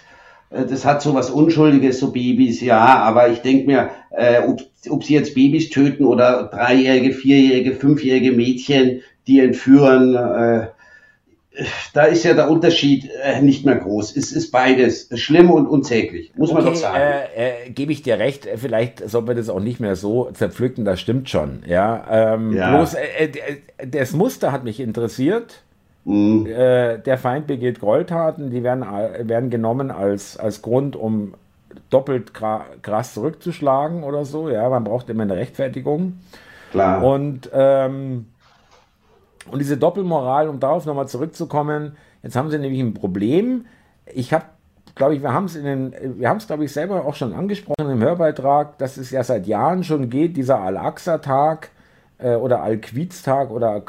S2: das hat so was Unschuldiges, so Babys, ja, aber ich denke mir, äh, ob, ob sie jetzt Babys töten oder dreijährige, vierjährige, fünfjährige Mädchen, die entführen, äh, da ist ja der Unterschied äh, nicht mehr groß. Es ist beides schlimm und unsäglich, muss okay, man doch sagen.
S1: Äh, äh, Gebe ich dir recht, vielleicht soll man das auch nicht mehr so zerpflücken, das stimmt schon. Ja, ähm, ja. bloß äh, äh, das Muster hat mich interessiert. Mhm. Äh, der Feind begeht Gräueltaten, die werden, werden genommen als, als Grund, um doppelt krass zurückzuschlagen oder so. Ja, man braucht immer eine Rechtfertigung. Klar. Und, ähm, und diese Doppelmoral, um darauf nochmal zurückzukommen, jetzt haben sie nämlich ein Problem. Ich habe, glaube ich, wir haben es in den, wir haben es, glaube ich, selber auch schon angesprochen im Hörbeitrag, dass es ja seit Jahren schon geht, dieser Al-Aqsa-Tag äh, oder Al-Quiz-Tag oder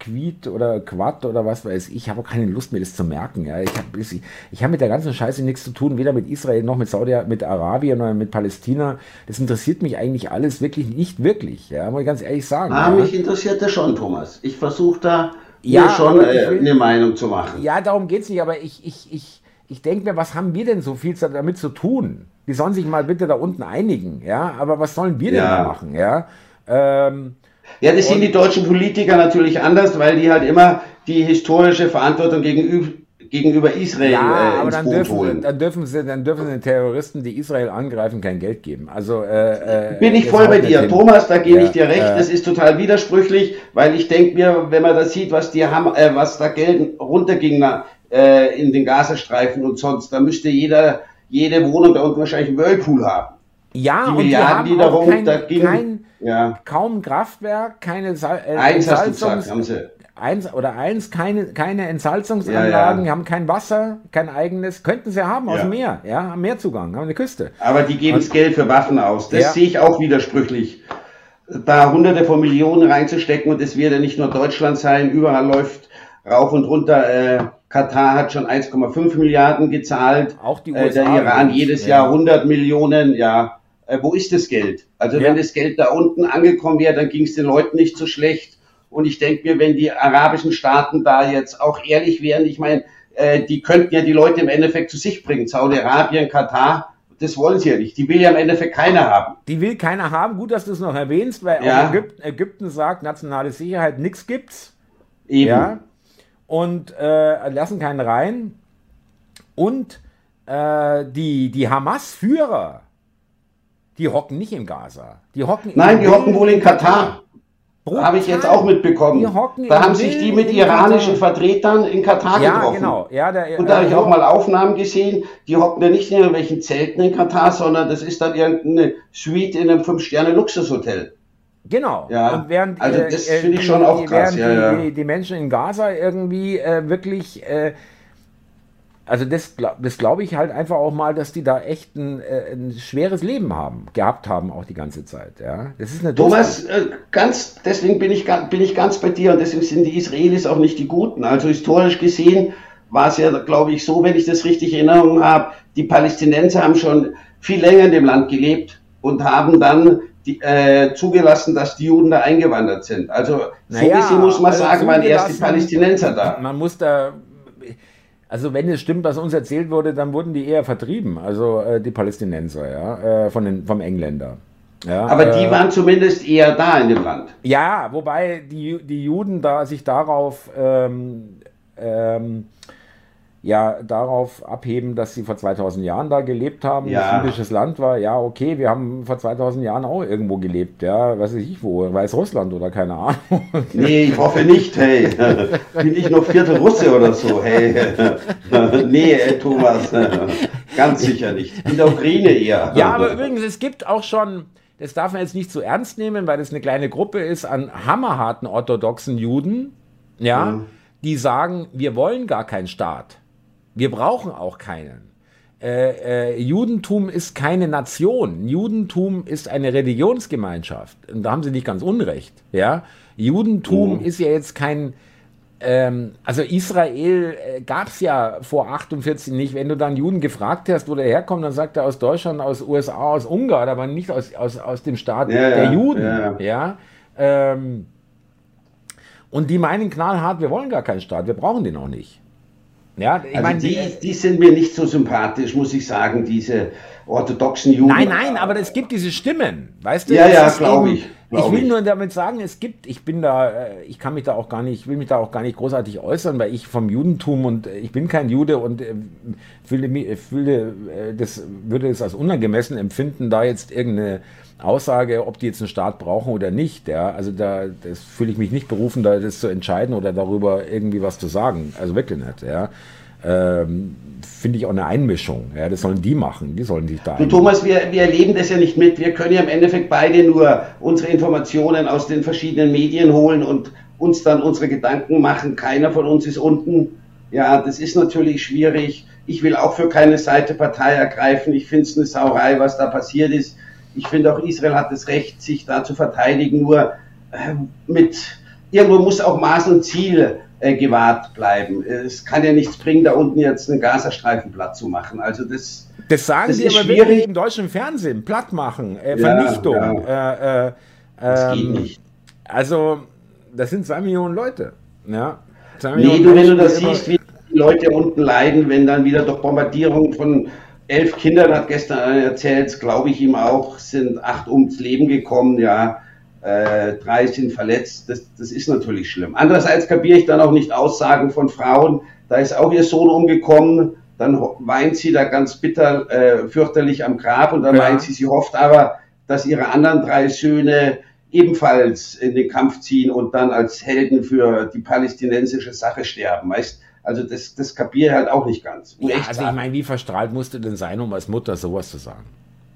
S1: Al-Quid oder Quad oder was weiß ich. Ich habe auch keine Lust mir das zu merken. Ja. Ich habe ich, ich hab mit der ganzen Scheiße nichts zu tun, weder mit Israel noch mit Saudi, mit Arabien oder mit Palästina. Das interessiert mich eigentlich alles wirklich nicht wirklich, ja, muss ich ganz ehrlich sagen.
S2: Ah,
S1: ja.
S2: mich interessiert das schon, Thomas. Ich versuche da ja, schon äh, will, eine Meinung zu machen.
S1: Ja, darum geht es nicht, aber ich, ich, ich, ich denke mir, was haben wir denn so viel damit zu tun? Die sollen sich mal bitte da unten einigen, ja, aber was sollen wir denn da machen, ja? Ähm,
S2: ja, das sehen die deutschen Politiker natürlich anders, weil die halt immer die historische Verantwortung gegenüber, gegenüber Israel ja, äh, ins
S1: dann
S2: Boot
S1: dürfen,
S2: holen.
S1: Dann dürfen, sie, dann dürfen den Terroristen, die Israel angreifen, kein Geld geben. Also äh,
S2: äh bin ich voll bei dir, Thomas. Da gebe ja, ich dir recht. Äh, das ist total widersprüchlich, weil ich denke mir, wenn man das sieht, was die haben, äh, was da Geld runterging na, äh, in den Gazastreifen und sonst, da müsste jeder jede Wohnung da unten wahrscheinlich einen Whirlpool haben.
S1: Ja, die Milliarden, die, die darum kein, da gingen. Kein, ja. Kaum Kraftwerk, keine Sal äh,
S2: eins Entsalzungs haben sie.
S1: Eins oder eins, keine, keine Entsalzungsanlagen, ja, ja. haben kein Wasser, kein eigenes, könnten sie haben aus dem Meer, ja, haben Meerzugang, haben eine Küste.
S2: Aber die geben das Geld für Waffen aus. Das sehe ich auch widersprüchlich. Da hunderte von Millionen reinzustecken und es wird ja nicht nur Deutschland sein, überall läuft rauf und runter. Äh, Katar hat schon 1,5 Milliarden gezahlt.
S1: Auch die USA.
S2: Äh, der Iran jedes Jahr 100 Millionen. Ja, äh, wo ist das Geld? Also ja. wenn das Geld da unten angekommen wäre, dann ging es den Leuten nicht so schlecht. Und ich denke mir, wenn die arabischen Staaten da jetzt auch ehrlich wären, ich meine, äh, die könnten ja die Leute im Endeffekt zu sich bringen. Saudi-Arabien, Katar, das wollen sie ja nicht. Die will ja im Endeffekt keiner haben.
S1: Die will keiner haben. Gut, dass du es noch erwähnst, weil ja. Ägypten, Ägypten, sagt, nationale Sicherheit, nichts gibt's. Eben. Ja. Und äh, lassen keinen rein. Und äh, die, die Hamas-Führer, die hocken nicht in Gaza. Die hocken
S2: Nein, die hocken wohl in Katar. Habe ich jetzt auch mitbekommen. Da haben sich die mit iranischen Katar. Vertretern in Katar ja, getroffen. Genau. Ja, der, Und da habe ich auch mal Aufnahmen gesehen, die hocken ja nicht in irgendwelchen Zelten in Katar, sondern das ist dann irgendeine Suite in einem Fünf-Sterne-Luxushotel.
S1: Genau.
S2: Ja, und während, also das äh, finde ich schon auch krass.
S1: Ja, ja. Die, die, Menschen in Gaza irgendwie äh, wirklich äh, also das, das glaube ich halt einfach auch mal, dass die da echt ein, äh, ein, schweres Leben haben, gehabt haben auch die ganze Zeit. Ja, das ist eine
S2: Thomas, äh, ganz, deswegen bin ich, bin ich ganz bei dir und deswegen sind die Israelis auch nicht die Guten. Also historisch gesehen war es ja, glaube ich, so, wenn ich das richtig in Erinnerung habe, die Palästinenser haben schon viel länger in dem Land gelebt und haben dann die, äh, zugelassen, dass die Juden da eingewandert sind. Also so naja, gesehen muss man also sagen, waren erst die Palästinenser da.
S1: Man muss da also wenn es stimmt, was uns erzählt wurde, dann wurden die eher vertrieben, also äh, die Palästinenser, ja, äh, von den, vom Engländer. Ja,
S2: Aber die äh, waren zumindest eher da in dem Land.
S1: Ja, wobei die, die Juden da sich darauf ähm, ähm, ja darauf abheben, dass sie vor 2000 Jahren da gelebt haben, ja. ein jüdisches Land war. Ja, okay, wir haben vor 2000 Jahren auch irgendwo gelebt, ja, weiß ich wo, Weißrussland oder keine Ahnung.
S2: Nee, ich hoffe nicht, hey. Bin ich noch Viertel Russe oder so, hey. Nee, Thomas, ganz sicher nicht. In der Ukraine eher.
S1: Ja, aber übrigens, es gibt auch schon, das darf man jetzt nicht zu so ernst nehmen, weil das eine kleine Gruppe ist an hammerharten orthodoxen Juden, ja, mhm. die sagen, wir wollen gar keinen Staat. Wir brauchen auch keinen. Äh, äh, Judentum ist keine Nation. Judentum ist eine Religionsgemeinschaft. Und da haben sie nicht ganz unrecht. Ja? Judentum mhm. ist ja jetzt kein. Ähm, also Israel äh, gab es ja vor 48 nicht. Wenn du dann Juden gefragt hast, wo der herkommt, dann sagt er aus Deutschland, aus USA, aus Ungarn, aber nicht aus, aus, aus dem Staat ja, der ja, Juden. Ja. ja? Ähm, und die meinen knallhart, wir wollen gar keinen Staat, wir brauchen den auch nicht.
S2: Ja, ich also meine, die, die sind mir nicht so sympathisch, muss ich sagen, diese orthodoxen Juden.
S1: Nein, nein, aber es gibt diese Stimmen, weißt du?
S2: Ja, ja, glaube ich.
S1: Glaub ich will ich. nur damit sagen, es gibt, ich bin da, äh, ich kann mich da auch gar nicht, will mich da auch gar nicht großartig äußern, weil ich vom Judentum und äh, ich bin kein Jude und äh, fühle, fühle das würde es als unangemessen empfinden, da jetzt irgendeine Aussage, ob die jetzt einen Staat brauchen oder nicht. Ja, also da fühle ich mich nicht berufen, da das zu entscheiden oder darüber irgendwie was zu sagen. Also wirklich nicht. Ja. Ähm, finde ich auch eine Einmischung. Ja, das sollen die machen, die sollen sich da.
S2: Du Thomas, wir, wir erleben das ja nicht mit. Wir können ja im Endeffekt beide nur unsere Informationen aus den verschiedenen Medien holen und uns dann unsere Gedanken machen. Keiner von uns ist unten. Ja, das ist natürlich schwierig. Ich will auch für keine Seite Partei ergreifen. Ich finde es eine Sauerei, was da passiert ist. Ich finde auch Israel hat das Recht, sich da zu verteidigen. Nur äh, mit, irgendwo muss auch Maß und Ziel äh, gewahrt bleiben. Es kann ja nichts bringen, da unten jetzt einen Gazastreifen platt zu machen. Also das,
S1: das sagen das sie aber schwierig. wirklich im deutschen Fernsehen. Platt machen, äh, Vernichtung. Ja, äh, das geht ähm, nicht. Also, das sind zwei Millionen Leute. Ja,
S2: zwei Millionen nee, du, wenn du das siehst, wie die Leute unten leiden, wenn dann wieder durch Bombardierung von elf Kindern, hat gestern erzählt, glaube ich ihm auch, sind acht ums Leben gekommen, ja äh, drei sind verletzt, das, das ist natürlich schlimm. Andererseits kapiere ich dann auch nicht Aussagen von Frauen, da ist auch ihr Sohn umgekommen, dann weint sie da ganz bitter, äh, fürchterlich am Grab und dann ja. meint sie, sie hofft aber, dass ihre anderen drei Söhne ebenfalls in den Kampf ziehen und dann als Helden für die palästinensische Sache sterben. Weißt, also das, das kapiere ich halt auch nicht ganz.
S1: Ja, also ich meine, wie verstrahlt musste denn sein, um als Mutter sowas zu sagen?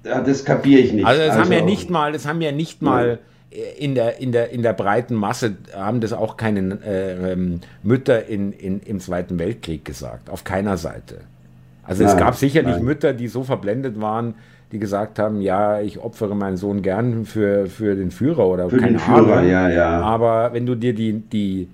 S2: Ja, das kapiere ich nicht.
S1: Also das also, haben ja nicht mal, das haben ja nicht mal ja in der, in der, in der breiten Masse haben das auch keine äh, ähm, Mütter in, in, im Zweiten Weltkrieg gesagt, auf keiner Seite. Also nein, es gab sicherlich nein. Mütter, die so verblendet waren, die gesagt haben, ja, ich opfere meinen Sohn gern für, für den Führer oder für keine Ahnung. Ja, ja. Aber wenn du dir die, die,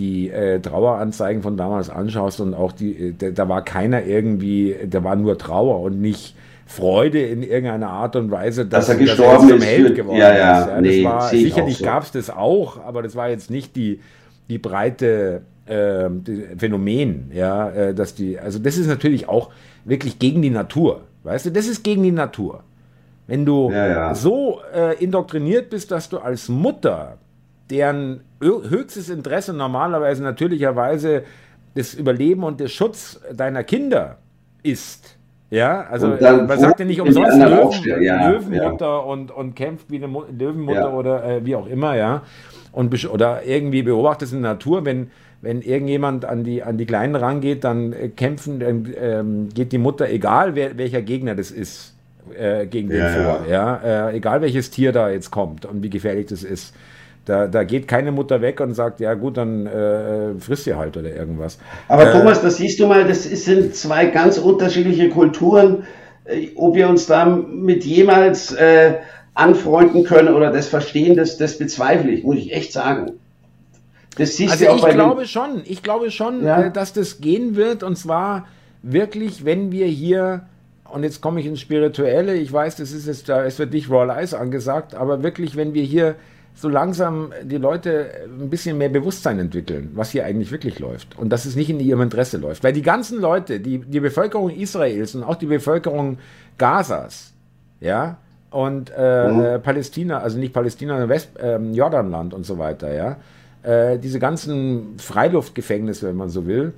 S1: die äh, Traueranzeigen von damals anschaust und auch die, äh, da war keiner irgendwie, da war nur Trauer und nicht Freude in irgendeiner Art und Weise,
S2: dass, dass er gestorben dass er ist. Held
S1: geworden ja, ja, ist. Ja, nee, war, sicherlich so. gab es das auch, aber das war jetzt nicht die, die breite äh, die Phänomen, ja, äh, dass die, also das ist natürlich auch wirklich gegen die Natur, weißt du, das ist gegen die Natur. Wenn du ja. so äh, indoktriniert bist, dass du als Mutter, deren höchstes Interesse normalerweise natürlicherweise das Überleben und der Schutz deiner Kinder ist, ja, also man sagt ja nicht umsonst Löwen, ja, Löwenmutter ja. Und, und kämpft wie eine Mo Löwenmutter ja. oder äh, wie auch immer, ja. Und oder irgendwie beobachtet es in der Natur, wenn, wenn irgendjemand an die, an die Kleinen rangeht, dann äh, kämpfen, dann ähm, geht die Mutter, egal wer, welcher Gegner das ist, äh, gegen den vor. Ja, äh, egal welches Tier da jetzt kommt und wie gefährlich das ist. Da, da geht keine Mutter weg und sagt, ja gut, dann äh, frisst sie halt oder irgendwas.
S2: Aber äh, Thomas, das siehst du mal, das sind zwei ganz unterschiedliche Kulturen. Äh, ob wir uns damit jemals äh, anfreunden können oder das verstehen, das, das bezweifle ich, muss ich echt sagen.
S1: Das siehst also ich glaube schon, ich glaube schon, ja? Äh, dass das gehen wird und zwar wirklich, wenn wir hier und jetzt komme ich ins Spirituelle, ich weiß, das ist jetzt da, es wird nicht Raw Eyes angesagt, aber wirklich, wenn wir hier so langsam die Leute ein bisschen mehr Bewusstsein entwickeln, was hier eigentlich wirklich läuft und dass es nicht in ihrem Interesse läuft. Weil die ganzen Leute, die, die Bevölkerung Israels und auch die Bevölkerung Gazas, ja, und äh, mhm. Palästina, also nicht Palästina, sondern West, äh, Jordanland und so weiter, ja, äh, diese ganzen Freiluftgefängnisse, wenn man so will,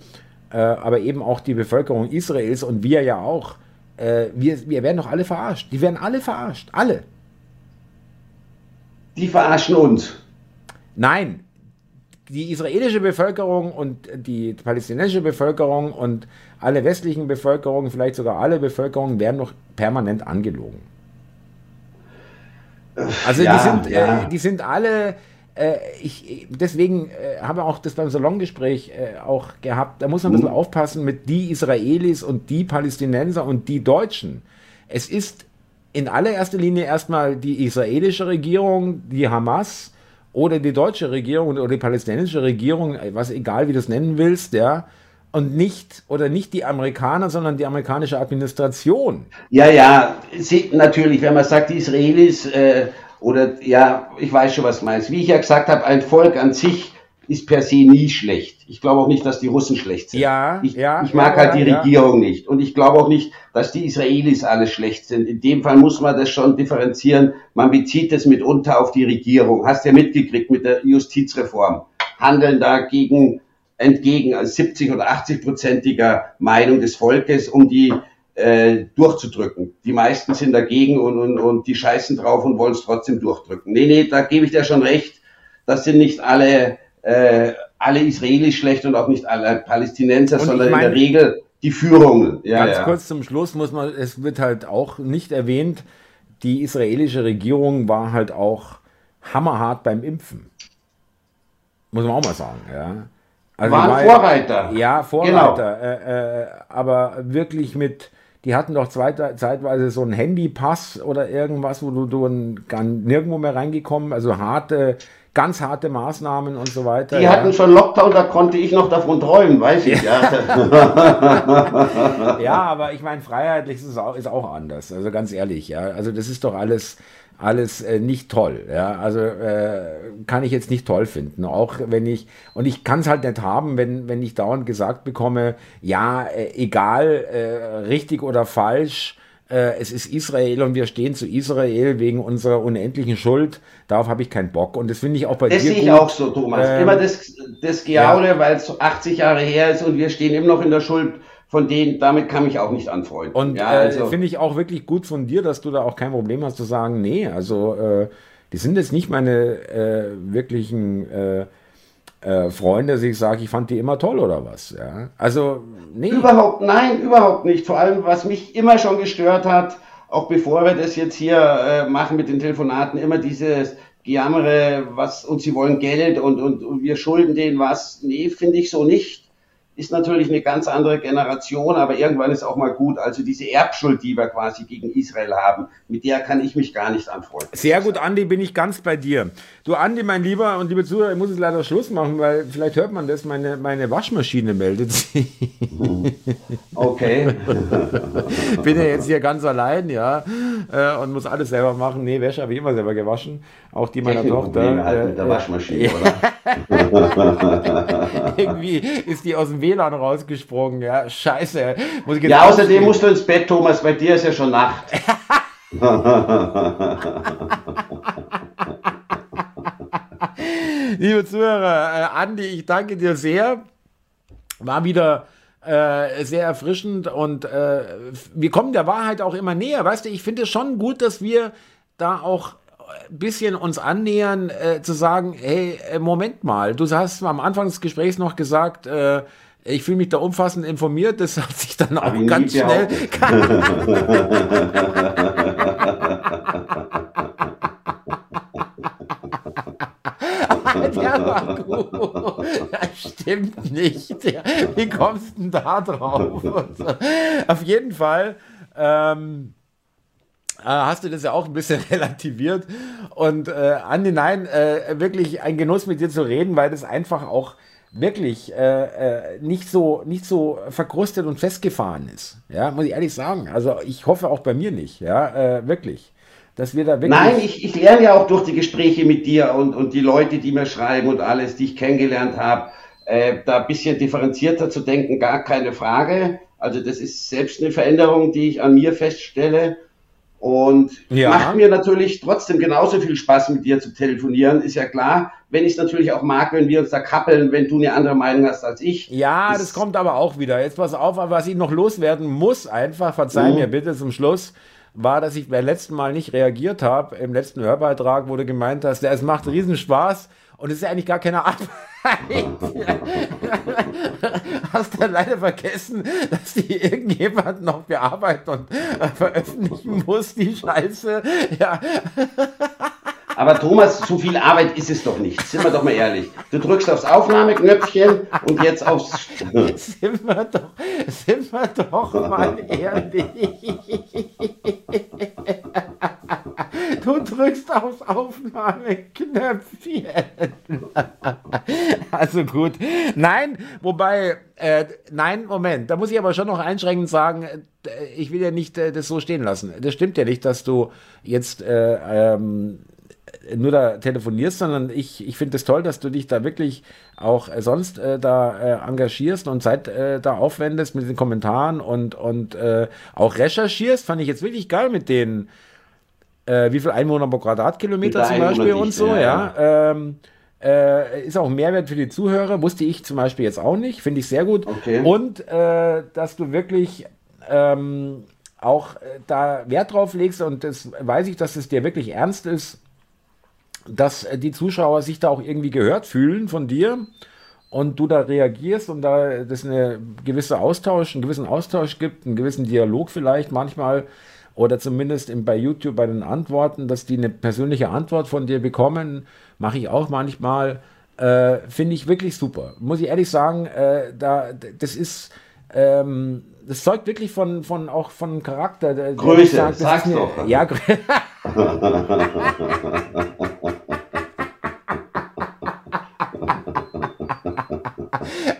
S1: äh, aber eben auch die Bevölkerung Israels und wir ja auch, äh, wir, wir werden doch alle verarscht. Die werden alle verarscht, alle
S2: die verarschen uns.
S1: Nein, die israelische Bevölkerung und die palästinensische Bevölkerung und alle westlichen Bevölkerungen, vielleicht sogar alle Bevölkerungen, werden noch permanent angelogen. Also ja, die, sind, ja. äh, die sind alle, äh, ich, deswegen äh, haben wir auch das beim Salongespräch äh, auch gehabt, da muss man ein bisschen mhm. aufpassen mit die Israelis und die Palästinenser und die Deutschen. Es ist in allererster Linie erstmal die israelische Regierung, die Hamas oder die deutsche Regierung oder die palästinensische Regierung, was egal wie du es nennen willst, ja, und nicht oder nicht die Amerikaner, sondern die amerikanische Administration.
S2: Ja, ja, sie, natürlich, wenn man sagt, die Israelis äh, oder ja, ich weiß schon, was meinst. Wie ich ja gesagt habe, ein Volk an sich ist per se nie schlecht. Ich glaube auch nicht, dass die Russen schlecht sind.
S1: Ja,
S2: ich,
S1: ja,
S2: ich mag
S1: ja,
S2: halt die ja. Regierung nicht. Und ich glaube auch nicht, dass die Israelis alle schlecht sind. In dem Fall muss man das schon differenzieren. Man bezieht es mitunter auf die Regierung. Hast ja mitgekriegt mit der Justizreform. Handeln dagegen entgegen 70 oder 80 prozentiger Meinung des Volkes, um die äh, durchzudrücken. Die meisten sind dagegen und, und, und die scheißen drauf und wollen es trotzdem durchdrücken. Nee, nee, da gebe ich dir schon recht. Das sind nicht alle äh, alle Israelis schlecht und auch nicht alle Palästinenser, und sondern meine, in der Regel die Führung.
S1: Ja, ganz ja. kurz zum Schluss muss man, es wird halt auch nicht erwähnt, die israelische Regierung war halt auch hammerhart beim Impfen. Muss man auch mal sagen, ja.
S2: Also Waren war, Vorreiter.
S1: Ja, Vorreiter. Genau. Äh, äh, aber wirklich mit, die hatten doch zeitweise so einen Handypass oder irgendwas, wo du, du nirgendwo mehr reingekommen, also harte ganz harte Maßnahmen und so weiter.
S2: Die ja. hatten schon Lockdown, da konnte ich noch davon träumen, weiß ich. Ja,
S1: ja aber ich meine, freiheitlich ist es auch, ist auch anders. Also ganz ehrlich, ja. Also das ist doch alles alles äh, nicht toll. Ja, also äh, kann ich jetzt nicht toll finden. Auch wenn ich und ich kann es halt nicht haben, wenn wenn ich dauernd gesagt bekomme, ja, äh, egal, äh, richtig oder falsch äh, es ist Israel und wir stehen zu Israel wegen unserer unendlichen Schuld. Darauf habe ich keinen Bock. Und das finde ich auch bei
S2: das
S1: dir.
S2: Das sehe ich auch so, Thomas. Ähm, immer das, das Gejaule, ja. weil es 80 Jahre her ist und wir stehen immer noch in der Schuld. Von denen, damit kann ich auch nicht anfreunden.
S1: Und ja, äh, also. finde ich auch wirklich gut von dir, dass du da auch kein Problem hast zu sagen, nee, also äh, die sind jetzt nicht meine äh, wirklichen äh, Freunde, dass ich sage, ich fand die immer toll oder was. Ja? Also,
S2: nee. Überhaupt, nein, überhaupt nicht. Vor allem, was mich immer schon gestört hat, auch bevor wir das jetzt hier äh, machen mit den Telefonaten, immer dieses Gejammere, was, und sie wollen Geld und, und, und wir schulden denen was. Nee, finde ich so nicht ist natürlich eine ganz andere Generation, aber irgendwann ist auch mal gut. Also diese Erbschuld, die wir quasi gegen Israel haben, mit der kann ich mich gar nicht anfreunden.
S1: Sehr gut, Andi, bin ich ganz bei dir. Du, Andi, mein Lieber und liebe Zuhörer, ich muss jetzt leider Schluss machen, weil vielleicht hört man das, meine, meine Waschmaschine meldet sich.
S2: Okay.
S1: bin ja jetzt hier ganz allein, ja, äh, und muss alles selber machen. Nee, Wäsche habe ich immer selber gewaschen, auch die meiner Tochter.
S2: Halt mit der äh, Waschmaschine,
S1: oder? Irgendwie ist die aus dem WLAN rausgesprungen. Ja, scheiße.
S2: Muss ich ja, außerdem musst du ins Bett, Thomas. Bei dir ist ja schon Nacht.
S1: Liebe Zuhörer, äh, Andi, ich danke dir sehr. War wieder äh, sehr erfrischend und äh, wir kommen der Wahrheit auch immer näher. Weißt du, ich finde es schon gut, dass wir da auch ein bisschen uns annähern, äh, zu sagen, hey, äh, Moment mal, du hast am Anfang des Gesprächs noch gesagt, äh, ich fühle mich da umfassend informiert, das hat sich dann auch Aber ganz schnell. Der war gut. Das stimmt nicht. Wie kommst du denn da drauf? Auf jeden Fall. Ähm, äh, hast du das ja auch ein bisschen relativiert. Und äh, Andi, nein, äh, wirklich ein Genuss mit dir zu reden, weil das einfach auch wirklich äh, äh, nicht so nicht so verkrustet und festgefahren ist. Ja, muss ich ehrlich sagen. Also ich hoffe auch bei mir nicht. Ja, äh, wirklich. Dass wir da wirklich
S2: Nein, ich, ich lerne ja auch durch die Gespräche mit dir und, und die Leute, die mir schreiben und alles, die ich kennengelernt habe, äh, da ein bisschen differenzierter zu denken, gar keine Frage. Also das ist selbst eine Veränderung, die ich an mir feststelle. Und ja. macht mir natürlich trotzdem genauso viel Spaß, mit dir zu telefonieren, ist ja klar. Wenn ich es natürlich auch mag, wenn wir uns da kappeln, wenn du eine andere Meinung hast als ich.
S1: Ja, das, das kommt aber auch wieder. Jetzt pass auf, was ich noch loswerden muss, einfach, verzeih mhm. mir bitte zum Schluss, war, dass ich beim letzten Mal nicht reagiert habe. Im letzten Hörbeitrag, du gemeint ja, es macht riesen Spaß und es ist eigentlich gar keine Arbeit. Hast du leider vergessen, dass die irgendjemand noch bearbeiten und veröffentlichen muss, die Scheiße. Ja.
S2: Aber Thomas, zu viel Arbeit ist es doch nicht. Sind wir doch mal ehrlich. Du drückst aufs Aufnahmeknöpfchen und jetzt aufs.
S1: sind, wir doch, sind wir doch mal ehrlich. Du drückst aufs Aufnahmeknöpfchen. Also gut. Nein, wobei, äh, nein, Moment, da muss ich aber schon noch einschränkend sagen, äh, ich will ja nicht äh, das so stehen lassen. Das stimmt ja nicht, dass du jetzt äh, ähm, nur da telefonierst, sondern ich, ich finde es das toll, dass du dich da wirklich auch äh, sonst äh, da äh, engagierst und Zeit äh, da aufwendest mit den Kommentaren und, und äh, auch recherchierst. Fand ich jetzt wirklich geil mit denen, äh, wie viel Einwohner pro Quadratkilometer zum Beispiel und so, ja. ja. Ähm, ist auch Mehrwert für die Zuhörer, wusste ich zum Beispiel jetzt auch nicht, finde ich sehr gut. Okay. Und dass du wirklich ähm, auch da Wert drauf legst und das weiß ich, dass es dir wirklich ernst ist, dass äh, die Zuschauer sich da auch irgendwie gehört fühlen von dir und du da reagierst und da das eine gewisse Austausch, einen gewissen Austausch gibt, einen gewissen Dialog vielleicht manchmal oder zumindest in, bei YouTube bei den Antworten, dass die eine persönliche Antwort von dir bekommen, mache ich auch manchmal. Äh, Finde ich wirklich super. Muss ich ehrlich sagen, äh, da, das ist, ähm, das zeugt wirklich von, von auch von Charakter.
S2: Größe, sag's doch.
S1: Ja,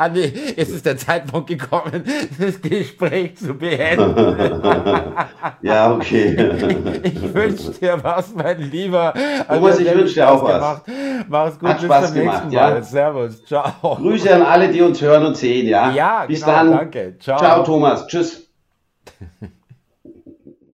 S1: Andi, jetzt ist der Zeitpunkt gekommen, das Gespräch zu beenden.
S2: ja, okay.
S1: Ich, ich wünsche dir was, mein Lieber.
S2: Thomas, ich wünsche dir auch was.
S1: Mach's gut,
S2: Hat
S1: bis
S2: Spaß
S1: zum nächsten
S2: gemacht,
S1: Mal.
S2: ja.
S1: Servus, ciao.
S2: Grüße an alle, die uns hören und sehen, ja?
S1: Ja,
S2: Bis
S1: genau,
S2: dann.
S1: danke. Ciao.
S2: Ciao, Thomas. Tschüss.